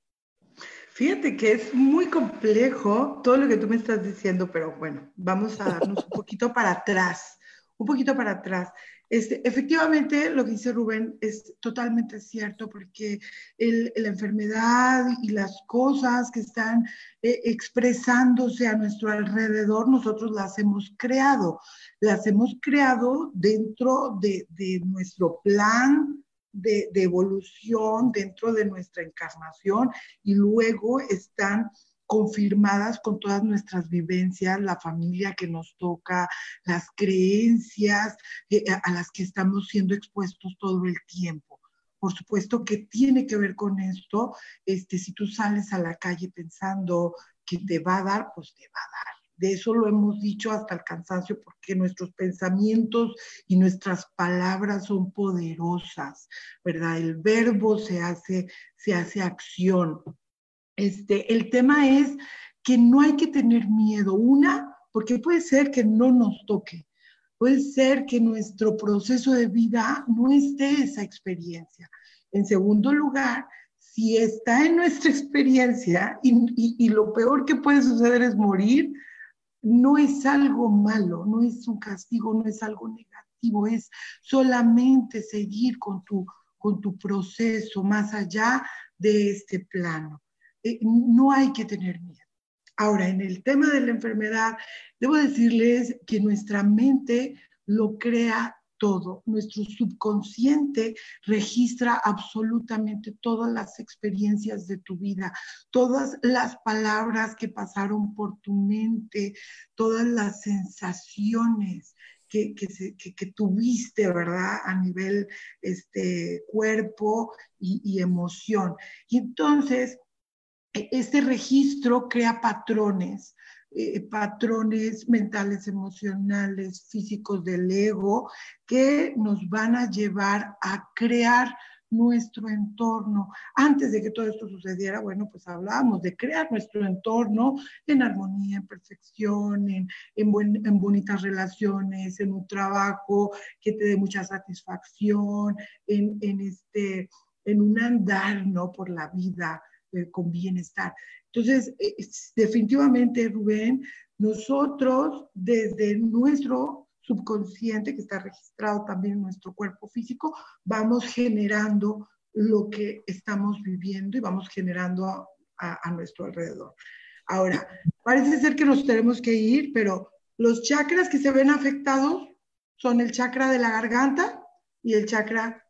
Fíjate que es muy complejo todo lo que tú me estás diciendo, pero bueno, vamos a darnos un poquito para atrás, un poquito para atrás. Este, efectivamente, lo que dice Rubén es totalmente cierto, porque la enfermedad y las cosas que están eh, expresándose a nuestro alrededor, nosotros las hemos creado. Las hemos creado dentro de, de nuestro plan de, evolución dentro de nuestra encarnación y luego están confirmadas con todas nuestras vivencias, la familia que nos toca, las creencias eh, a las que estamos siendo expuestos todo el tiempo. Por supuesto que tiene que ver con esto, este, si tú sales a la calle pensando que te va a dar, pues te va a dar de eso lo hemos dicho hasta el cansancio, porque nuestros pensamientos y nuestras palabras son poderosas, ¿verdad? El verbo se hace, se hace acción. Este, el tema es que no hay que tener miedo. Una, porque puede ser que no nos toque. Puede ser que nuestro proceso de vida no esté esa experiencia. En segundo lugar, si está en nuestra experiencia y, lo peor que puede suceder es morir, no es algo malo, no es un castigo, no es algo negativo, es solamente seguir con tu, con tu proceso más allá de este plano. Eh, no hay que tener miedo. Ahora, en el tema de la enfermedad, debo decirles que nuestra mente lo crea todo. Nuestro subconsciente registra absolutamente todas las experiencias de tu vida, todas las palabras que pasaron por tu mente, todas las sensaciones. Que, que, tuviste, ¿verdad? A nivel este, cuerpo y, y emoción. Y entonces, este registro crea patrones eh, patrones mentales, emocionales, físicos del ego que nos van a llevar a crear nuestro entorno. Antes de que todo esto sucediera, bueno, pues hablábamos de crear nuestro entorno en armonía, en perfección, en, en, bonitas relaciones, en un trabajo que te dé mucha satisfacción, en, en, este, en un andar, ¿no? Por la vida eh, con bienestar. Entonces, eh, definitivamente, Rubén, nosotros desde nuestro subconsciente, que está registrado también en nuestro cuerpo físico, vamos generando lo que estamos viviendo y vamos generando a, nuestro alrededor. Ahora, parece ser que nos tenemos que ir, pero los chakras que se ven afectados son el chakra de la garganta y el chakra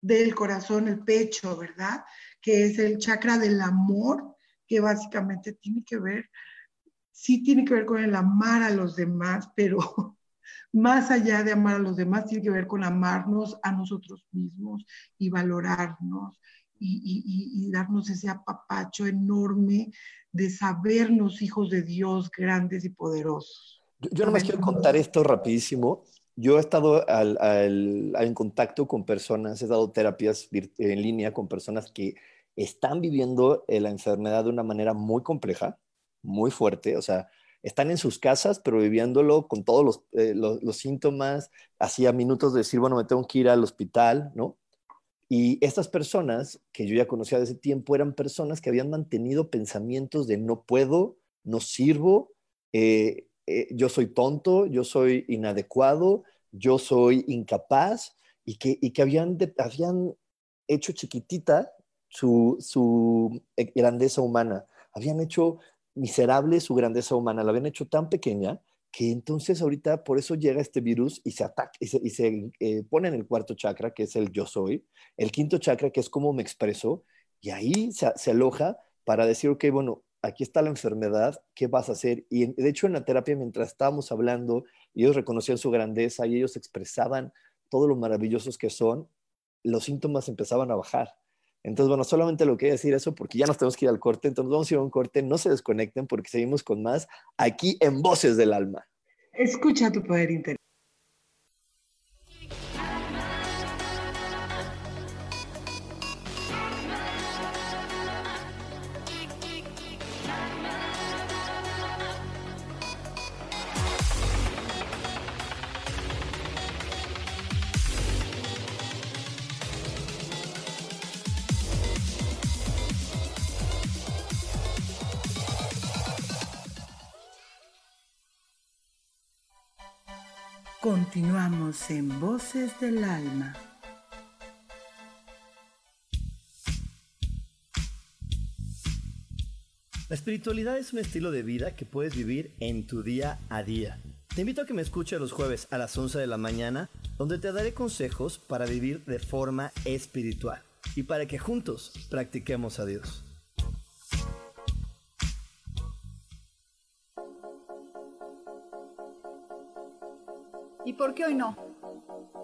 del corazón, el pecho, ¿verdad? Que es el chakra del amor que básicamente tiene que ver, sí tiene que ver con el amar a los demás, pero más allá de amar a los demás, tiene que ver con amarnos a nosotros mismos y valorarnos y, darnos ese apapacho enorme de sabernos hijos de Dios grandes y poderosos. Yo, yo nomás quiero contar esto rapidísimo. Yo he estado en contacto con personas, he dado terapias en línea con personas que están viviendo eh, la enfermedad de una manera muy compleja, muy fuerte, o sea, están en sus casas, pero viviéndolo con todos los, eh, síntomas, hacía minutos de decir, bueno, me tengo que ir al hospital, ¿no? Y estas personas que yo ya conocía de ese tiempo eran personas que habían mantenido pensamientos de no puedo, no sirvo, eh, yo soy tonto, yo soy inadecuado, yo soy incapaz, y que, y que habían, habían hecho chiquitita su, eh, grandeza humana, habían hecho miserable su grandeza humana, la habían hecho tan pequeña que entonces ahorita por eso llega este virus y se ataca y se, eh, pone en el cuarto chakra, que es el yo soy, el quinto chakra, que es cómo me expreso, y ahí se, se aloja para decir, ok, bueno, aquí está la enfermedad, ¿qué vas a hacer? Y de hecho en la terapia, mientras estábamos hablando, ellos reconocían su grandeza y ellos expresaban todo lo maravillosos que son, los síntomas empezaban a bajar Entonces, bueno, solamente lo quería decir eso porque ya nos tenemos que ir al corte. Entonces, vamos a ir a un corte. No se desconecten porque seguimos con más aquí en Voces del Alma. Escucha tu poder interior. En Voces del Alma. La espiritualidad es un estilo de vida que puedes vivir en tu día a día. Te invito a que me escuches los jueves a las 11 de la mañana, donde te daré consejos para vivir de forma espiritual y para que juntos practiquemos a Dios. ¿Y por qué hoy no?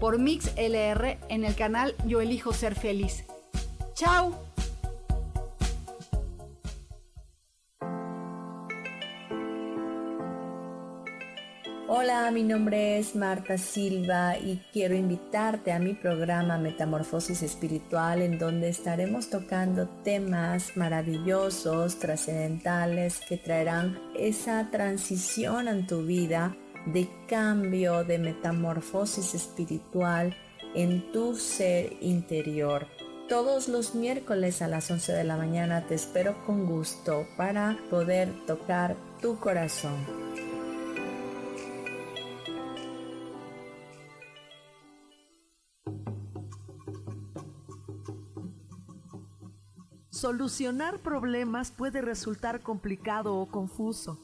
por Mix LR en el canal Yo Elijo Ser Feliz. ¡Chao! Hola, mi nombre es Marta Silva y quiero invitarte a mi programa Metamorfosis Espiritual en donde estaremos tocando temas maravillosos, trascendentales que traerán esa transición en tu vida de cambio, de metamorfosis espiritual en tu ser interior. Todos los miércoles a las 11 de la mañana te espero con gusto para poder tocar tu corazón. Solucionar problemas puede resultar complicado o confuso.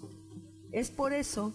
Es por eso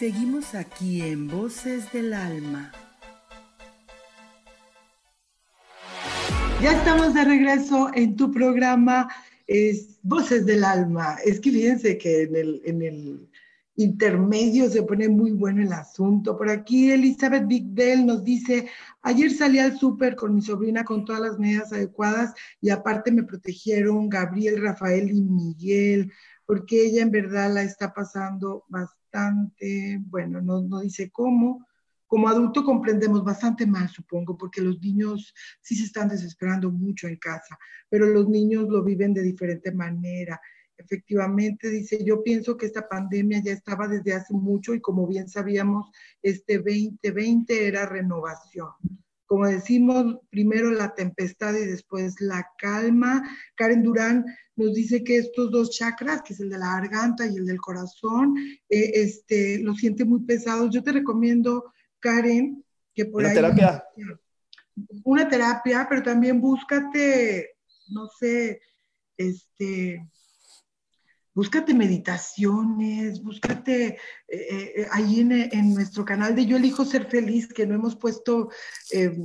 Seguimos aquí en Voces del Alma. Ya estamos de regreso en tu programa es Voces del Alma. Es que fíjense que en el, en el intermedio se pone muy bueno el asunto. Por aquí Elizabeth Bigdell nos dice, ayer salí al súper con mi sobrina con todas las medidas adecuadas y aparte me protegieron Gabriel, Rafael y Miguel, porque ella en verdad la está pasando bastante, bueno, no, no dice cómo. Como adulto comprendemos bastante mal, supongo, porque los niños sí se están desesperando mucho en casa, pero los niños lo viven de diferente manera efectivamente dice, yo pienso que esta pandemia ya estaba desde hace mucho y como bien sabíamos, este 2020 era renovación. Como decimos, primero la tempestad y después la calma. Karen Durán nos dice que estos dos chakras, que es el de la garganta y el del corazón, eh, este, lo siente muy pesados. Yo te recomiendo, Karen, que por una terapia. Una terapia, pero también búscate, no sé, este, búscate meditaciones, búscate eh, eh, ahí en, nuestro canal de Yo elijo ser feliz, que no hemos puesto eh,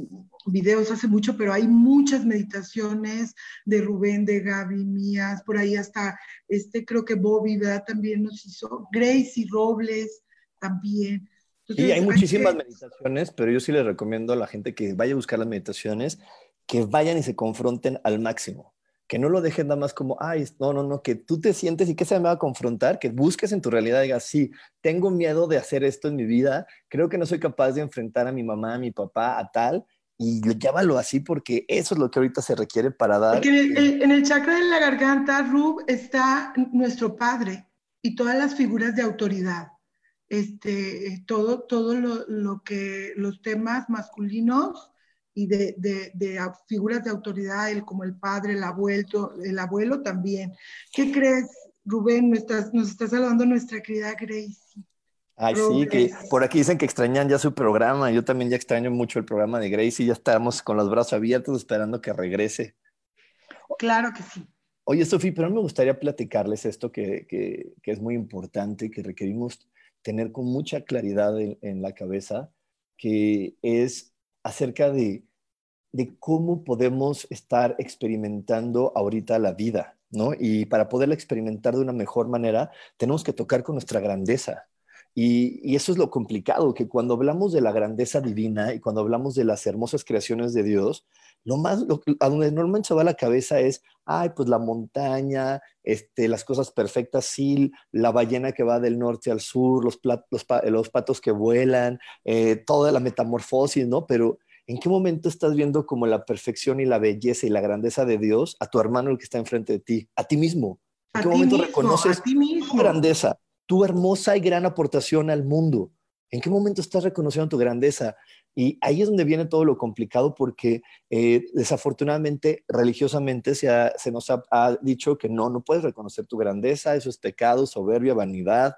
videos hace mucho, pero hay muchas meditaciones de Rubén, de Gaby, mías, por ahí hasta, este creo que Bobby, ¿verdad? También nos hizo, Grace y Robles también. sí, hay muchísimas meditaciones, pero yo sí les recomiendo a la gente que vaya a buscar las meditaciones, que vayan y se confronten al máximo que no lo dejes nada más como, ay, no, no, no, que tú te sientes y que se me va a confrontar, que busques en tu realidad y digas, sí, tengo miedo de hacer esto en mi vida, creo que no soy capaz de enfrentar a mi mamá, a mi papá, a tal, y llámalo así porque eso es lo que ahorita se requiere para dar. Porque en el, en el chakra de la garganta, Rub, está nuestro padre y todas las figuras de autoridad. Este, todo, todo lo, lo que los temas masculinos y de, de, de, figuras de autoridad, el, como el padre, el abuelo, el abuelo también. ¿Qué crees, Rubén? Nos estás, nos está saludando nuestra querida Gracie. Ay, sí, que por aquí dicen que extrañan ya su programa. Yo también ya extraño mucho el programa de Gracie. Ya estamos con los brazos abiertos esperando que regrese. Claro que sí. Oye, Sofía, pero me gustaría platicarles esto que, que, que, es muy importante, que requerimos tener con mucha claridad en, en la cabeza, que es acerca de, cómo podemos estar experimentando ahorita la vida, ¿no? Y para poderla experimentar de una mejor manera, tenemos que tocar con nuestra grandeza. Y, y, eso es lo complicado, que cuando hablamos de la grandeza divina y cuando hablamos de las hermosas creaciones de Dios, lo más, lo, a donde normalmente se va la cabeza es, ay, pues la montaña, este, las cosas perfectas, sí, la ballena que va del norte al sur, los, plat, los, los patos que vuelan, eh, toda la metamorfosis, ¿no? Pero ¿en qué momento estás viendo como la perfección y la belleza y la grandeza de Dios a tu hermano el que está enfrente de ti, a ti mismo? ¿En qué momento mismo, reconoces tu grandeza? Tu hermosa y gran aportación al mundo. ¿En qué momento estás reconociendo tu grandeza? Y ahí es donde viene todo lo complicado porque eh, desafortunadamente, religiosamente se, nos ha, ha, dicho que no, no puedes reconocer tu grandeza, eso es pecado, soberbia, vanidad,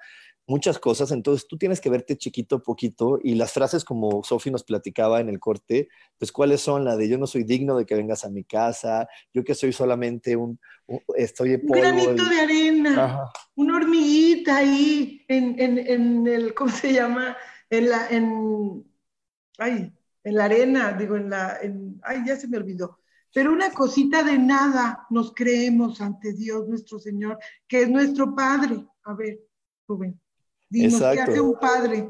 muchas cosas. Entonces tú tienes que verte chiquito a poquito y las frases como Sofi nos platicaba en el corte, pues cuáles son la de yo no soy digno de que vengas a mi casa, yo que soy solamente un, un estoy de polvo. Un granito y... de arena, Ajá. una hormiguita ahí en, en, en, el, ¿cómo se llama? En la, en, ay, en la arena, digo, en la, en, ay, ya se me olvidó. Pero una cosita de nada nos creemos ante Dios nuestro Señor, que es nuestro Padre. A ver, Rubén. Dinos, ¿qué hace un padre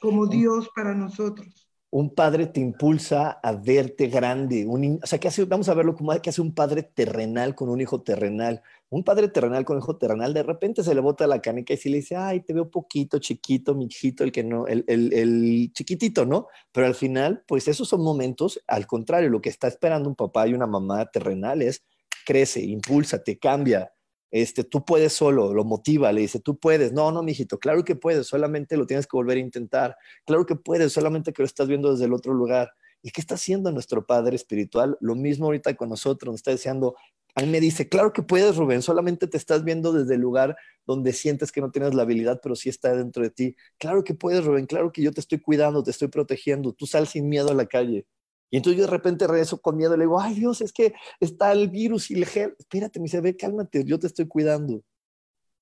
como Dios para nosotros? Un padre te impulsa a verte grande. Un, o sea, ¿qué hace? Vamos a verlo como que hace un padre terrenal con un hijo terrenal. Un padre terrenal con un hijo terrenal, de repente se le bota la canica y si le dice, ay, te veo poquito, chiquito, mi hijito, el que no, el, el, el chiquitito, ¿no? Pero al final, pues esos son momentos, al contrario, lo que está esperando un papá y una mamá terrenal es crece, impulsa, te cambia, este, tú puedes solo, lo motiva, le dice, tú puedes. No, no, mijito, claro que puedes, solamente lo tienes que volver a intentar. Claro que puedes, solamente que lo estás viendo desde el otro lugar. ¿Y qué está haciendo nuestro Padre Espiritual? Lo mismo ahorita con nosotros, nos está diciendo, a mí me dice, claro que puedes, Rubén, solamente te estás viendo desde el lugar donde sientes que no tienes la habilidad, pero sí está dentro de ti. Claro que puedes, Rubén, claro que yo te estoy cuidando, te estoy protegiendo, tú sal sin miedo a la calle. Y entonces yo de repente regreso con miedo y le digo, ay Dios, es que está el virus y el gel. Espérate, me dice, ve, cálmate, yo te estoy cuidando.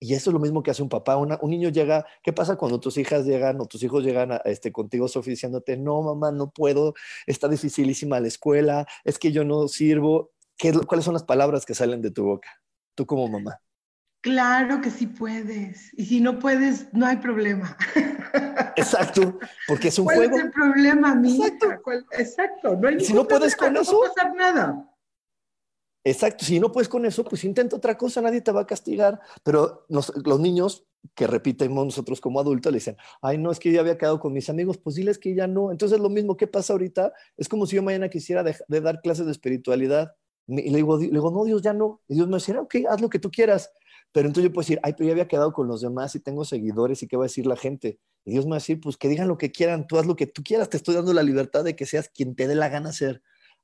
Y eso es lo mismo que hace un papá. Una, un niño llega, ¿qué pasa cuando tus hijas llegan o tus hijos llegan a, este, contigo, Sofía, diciéndote, no, mamá, no puedo, está dificilísima la escuela, es que yo no sirvo? ¿Qué, ¿Cuáles son las palabras que salen de tu boca? Tú como mamá. Claro que sí puedes. Y si no puedes, no hay problema. Exacto, porque es un ¿Cuál juego. ¿Cuál es el problema, mi Exacto. Exacto. No hay si no puedes problema, con eso, no va a pasar nada. Exacto, si no puedes con eso, pues intenta otra cosa, nadie te va a castigar. Pero los, los niños que repiten nosotros como adultos le dicen, ay, no, es que ya había quedado con mis amigos, pues diles que ya no. Entonces lo mismo que pasa ahorita, es como si yo mañana quisiera de, de dar clases de espiritualidad. Y le digo, le digo, no, Dios, ya no. Y Dios me dice, ok, haz lo que tú quieras. Pero entonces yo puedo decir, ay, pero ya había quedado con los demás y tengo seguidores y qué va a decir la gente. Y Dios me va a decir, pues que digan lo que quieran, tú haz lo que tú quieras, te estoy dando la libertad de que seas quien te dé la gana ser.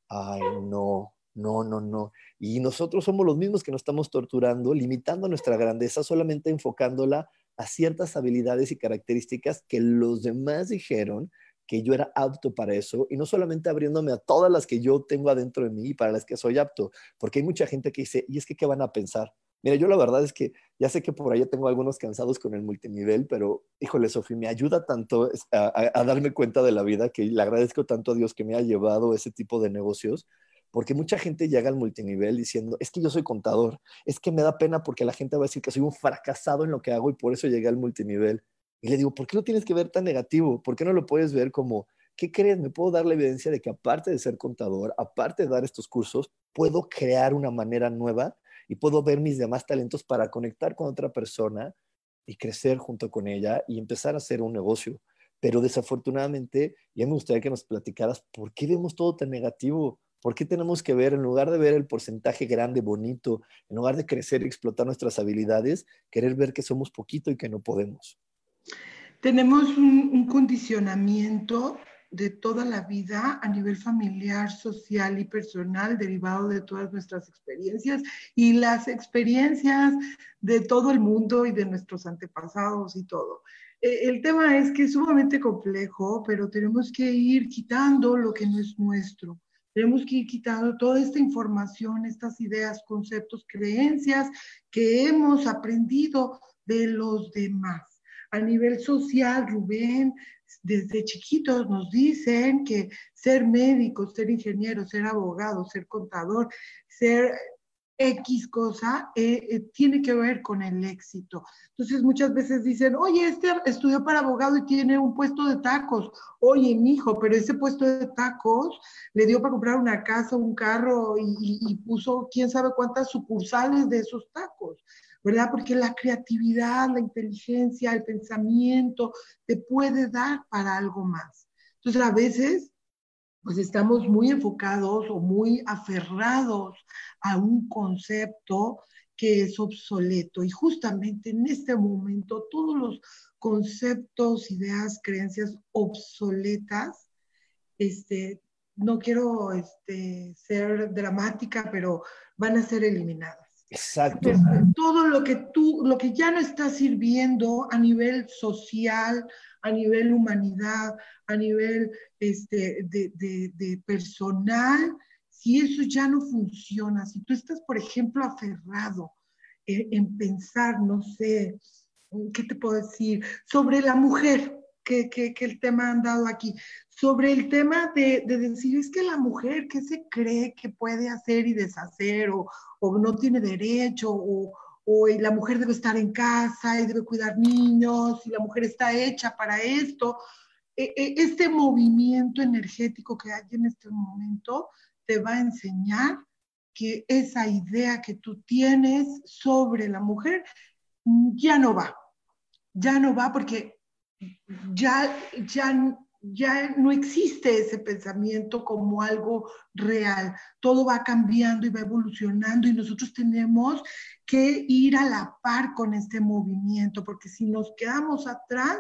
Ay, no, no, no, no. Y nosotros somos los mismos que nos estamos torturando, limitando nuestra grandeza, solamente enfocándola a ciertas habilidades y características que los demás dijeron que yo era apto para eso y no solamente abriéndome a todas las que yo tengo adentro de mí y para las que soy apto, porque hay mucha gente que dice, ¿y es que qué van a pensar? Mira, yo la verdad es que ya sé que por allá tengo algunos cansados con el multinivel, pero híjole, Sofía, me ayuda tanto a, a, a, darme cuenta de la vida que le agradezco tanto a Dios que me ha llevado ese tipo de negocios, porque mucha gente llega al multinivel diciendo, es que yo soy contador, es que me da pena porque la gente va a decir que soy un fracasado en lo que hago y por eso llegué al multinivel. Y le digo, ¿por qué lo tienes que ver tan negativo? ¿Por qué no lo puedes ver como ¿qué crees? Me puedo dar la evidencia de que aparte de ser contador, aparte de dar estos cursos, puedo crear una manera nueva y puedo ver mis demás talentos para conectar con otra persona y crecer junto con ella y empezar a hacer un negocio. Pero desafortunadamente, ya me gustaría que nos platicaras por qué vemos todo tan negativo. ¿Por qué tenemos que ver, en lugar de ver el porcentaje grande, bonito, en lugar de crecer y explotar nuestras habilidades, querer ver que somos poquito y que no podemos? Tenemos un, un condicionamiento de toda la vida a nivel familiar, social y personal, derivado de todas nuestras experiencias y las experiencias de todo el mundo y de nuestros antepasados y todo. Eh, el tema es que es sumamente complejo, pero tenemos que ir quitando lo que no es nuestro. Tenemos que ir quitando toda esta información, estas ideas, conceptos, creencias que hemos aprendido de los demás. A nivel social, Rubén, desde chiquitos nos dicen que ser médico, ser ingeniero, ser abogado, ser contador, ser X cosa, eh, eh, tiene que ver con el éxito. Entonces muchas veces dicen, oye, este estudió para abogado y tiene un puesto de tacos. Oye, mi hijo, pero ese puesto de tacos le dio para comprar una casa, un carro y puso quién sabe cuántas sucursales de esos tacos. ¿Verdad? Porque la creatividad, la inteligencia, el pensamiento te puede dar para algo más. Entonces, a veces, pues estamos muy enfocados o muy aferrados a un concepto que es obsoleto. Y justamente en este momento, todos los conceptos, ideas, creencias obsoletas, este, no quiero este, ser dramática, pero van a ser eliminadas. Exacto. Todo lo que tú, lo que ya no está sirviendo a nivel social, a nivel humanidad, a nivel este, de, personal, si eso ya no funciona, si tú estás, por ejemplo, aferrado en, en pensar, no sé, ¿qué te puedo decir? Sobre la mujer, que, que, que, el tema han dado aquí, sobre el tema de, de, decir, es que la mujer, ¿qué se cree que puede hacer y deshacer? O, o no tiene derecho, o, o, la mujer debe estar en casa y debe cuidar niños, y la mujer está hecha para esto. E, e, este movimiento energético que hay en este momento te va a enseñar que esa idea que tú tienes sobre la mujer ya no va, ya no va porque ya, ya, ya no existe ese pensamiento como algo real. Todo va cambiando y va evolucionando y nosotros tenemos que ir a la par con este movimiento, porque si nos quedamos atrás,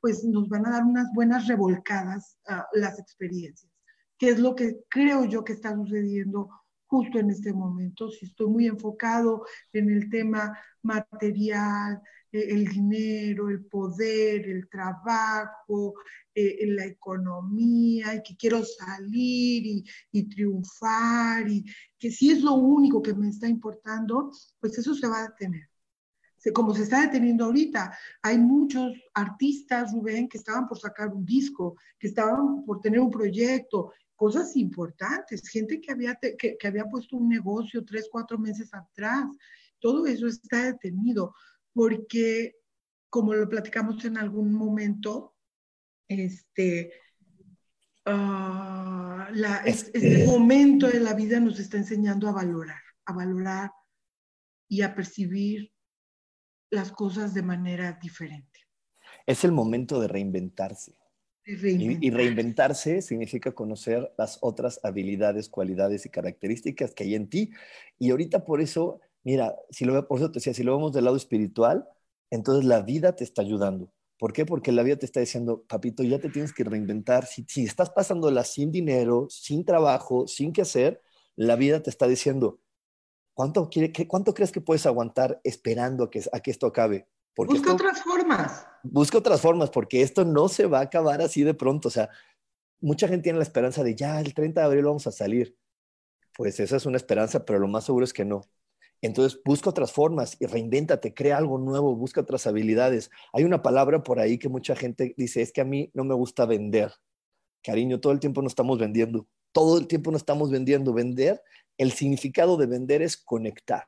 pues nos van a dar unas buenas revolcadas uh, las experiencias, que es lo que creo yo que está sucediendo justo en este momento. Si estoy muy enfocado en el tema material, eh, el dinero, el poder, el trabajo, eh, la economía, y que quiero salir y, triunfar, y que si es lo único que me está importando, pues eso se va a detener como se está deteniendo ahorita. Hay muchos artistas, Rubén, que estaban por sacar un disco, que estaban por tener un proyecto, cosas importantes, gente que había, que, que había puesto un negocio tres, cuatro meses atrás. Todo eso está detenido porque, como lo platicamos en algún momento, este, uh, este momento de la vida nos está enseñando a valorar, a valorar y a percibir las cosas de manera diferente. Es el momento de reinventarse. Y, y, reinventarse significa conocer las otras habilidades, cualidades y características que hay en ti. Y ahorita por eso Mira, si lo, por eso te decía, si lo vemos del lado espiritual, entonces la vida te está ayudando. ¿Por qué? Porque la vida te está diciendo, papito, ya te tienes que reinventar. Si, si estás pasándola sin dinero, sin trabajo, sin qué hacer, la vida te está diciendo, ¿cuánto, quiere, qué, cuánto crees que puedes aguantar esperando a que, a que esto acabe? Porque busca otras formas. Busca otras formas, porque esto no se va a acabar así de pronto. O sea, mucha gente tiene la esperanza de ya el 30 de abril vamos a salir. Pues esa es una esperanza, pero lo más seguro es que no. Entonces busca otras formas y reinvéntate, crea algo nuevo, busca otras habilidades. Hay una palabra por ahí que mucha gente dice, es que a mí no me gusta vender. Cariño, todo el tiempo nos estamos vendiendo, todo el tiempo nos estamos vendiendo. Vender, el significado de vender es conectar.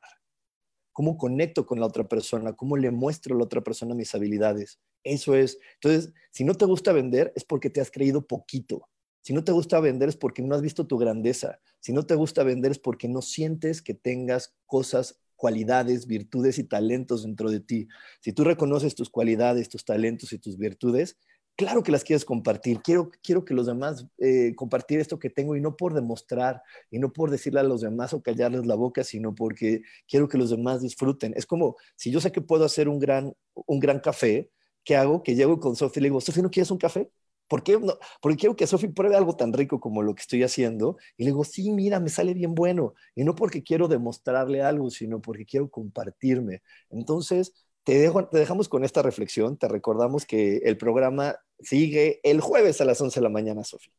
cómo conecto con la otra persona, cómo le muestro a la otra persona mis habilidades. Eso es. Entonces, si no te gusta vender, es porque te has creído poquito. Si no te gusta vender es porque no has visto tu grandeza. Si no te gusta vender es porque no sientes que tengas cosas, cualidades, virtudes y talentos dentro de ti. Si tú reconoces tus cualidades, tus talentos y tus virtudes, claro que las quieres compartir. Quiero, quiero que los demás eh, esto que tengo y no por demostrar y no por decirle a los demás o callarles la boca, sino porque quiero que los demás disfruten. Es como si yo sé que puedo hacer un gran, un gran café, ¿qué hago? Que llego con Sofía y le digo, Sofía, ¿no quieres un café? ¿Por qué no? Porque quiero que Sofía pruebe algo tan rico como lo que estoy haciendo. Y le digo, sí, mira, me sale bien bueno. Y no porque quiero demostrarle algo, sino porque quiero compartirme. Entonces, te, dejamos con esta reflexión. Te recordamos que el programa sigue el jueves a las 11 de la mañana, Sofía.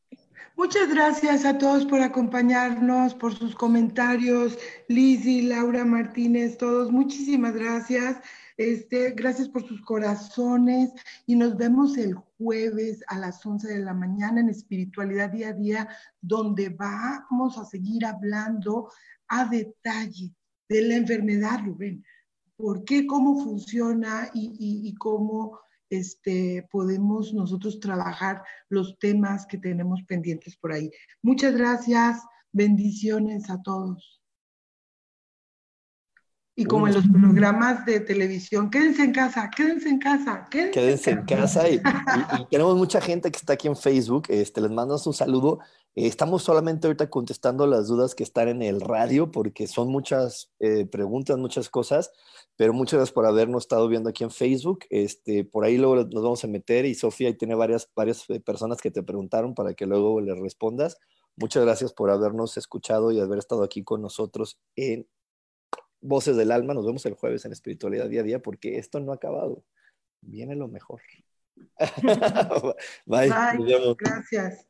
Muchas gracias a todos por acompañarnos, por sus comentarios. Lizzy, Laura Martínez, todos, muchísimas gracias. Este, gracias por sus corazones y nos vemos el jueves a las 11 de la mañana en Espiritualidad Día a Día, donde vamos a seguir hablando a detalle de la enfermedad, Rubén por qué, cómo funciona y, cómo este, podemos nosotros trabajar los temas que tenemos pendientes por ahí. Muchas gracias, bendiciones a todos. Y como en los programas de televisión, quédense en casa, quédense en casa, quédense, en casa. Y, tenemos mucha gente que está aquí en Facebook. Este, les mandamos un saludo. Eh, estamos solamente ahorita contestando las dudas que están en el radio porque son muchas eh, preguntas, muchas cosas, pero muchas gracias por habernos estado viendo aquí en Facebook. Este, por ahí luego nos vamos a meter y Sofía ahí tiene varias, varias eh, personas que te preguntaron para que luego les respondas. Muchas gracias por habernos escuchado y haber estado aquí con nosotros en Voces del Alma. Nos vemos el jueves en Espiritualidad Día a Día porque esto no ha acabado. Viene lo mejor. Bye. Bye. Gracias.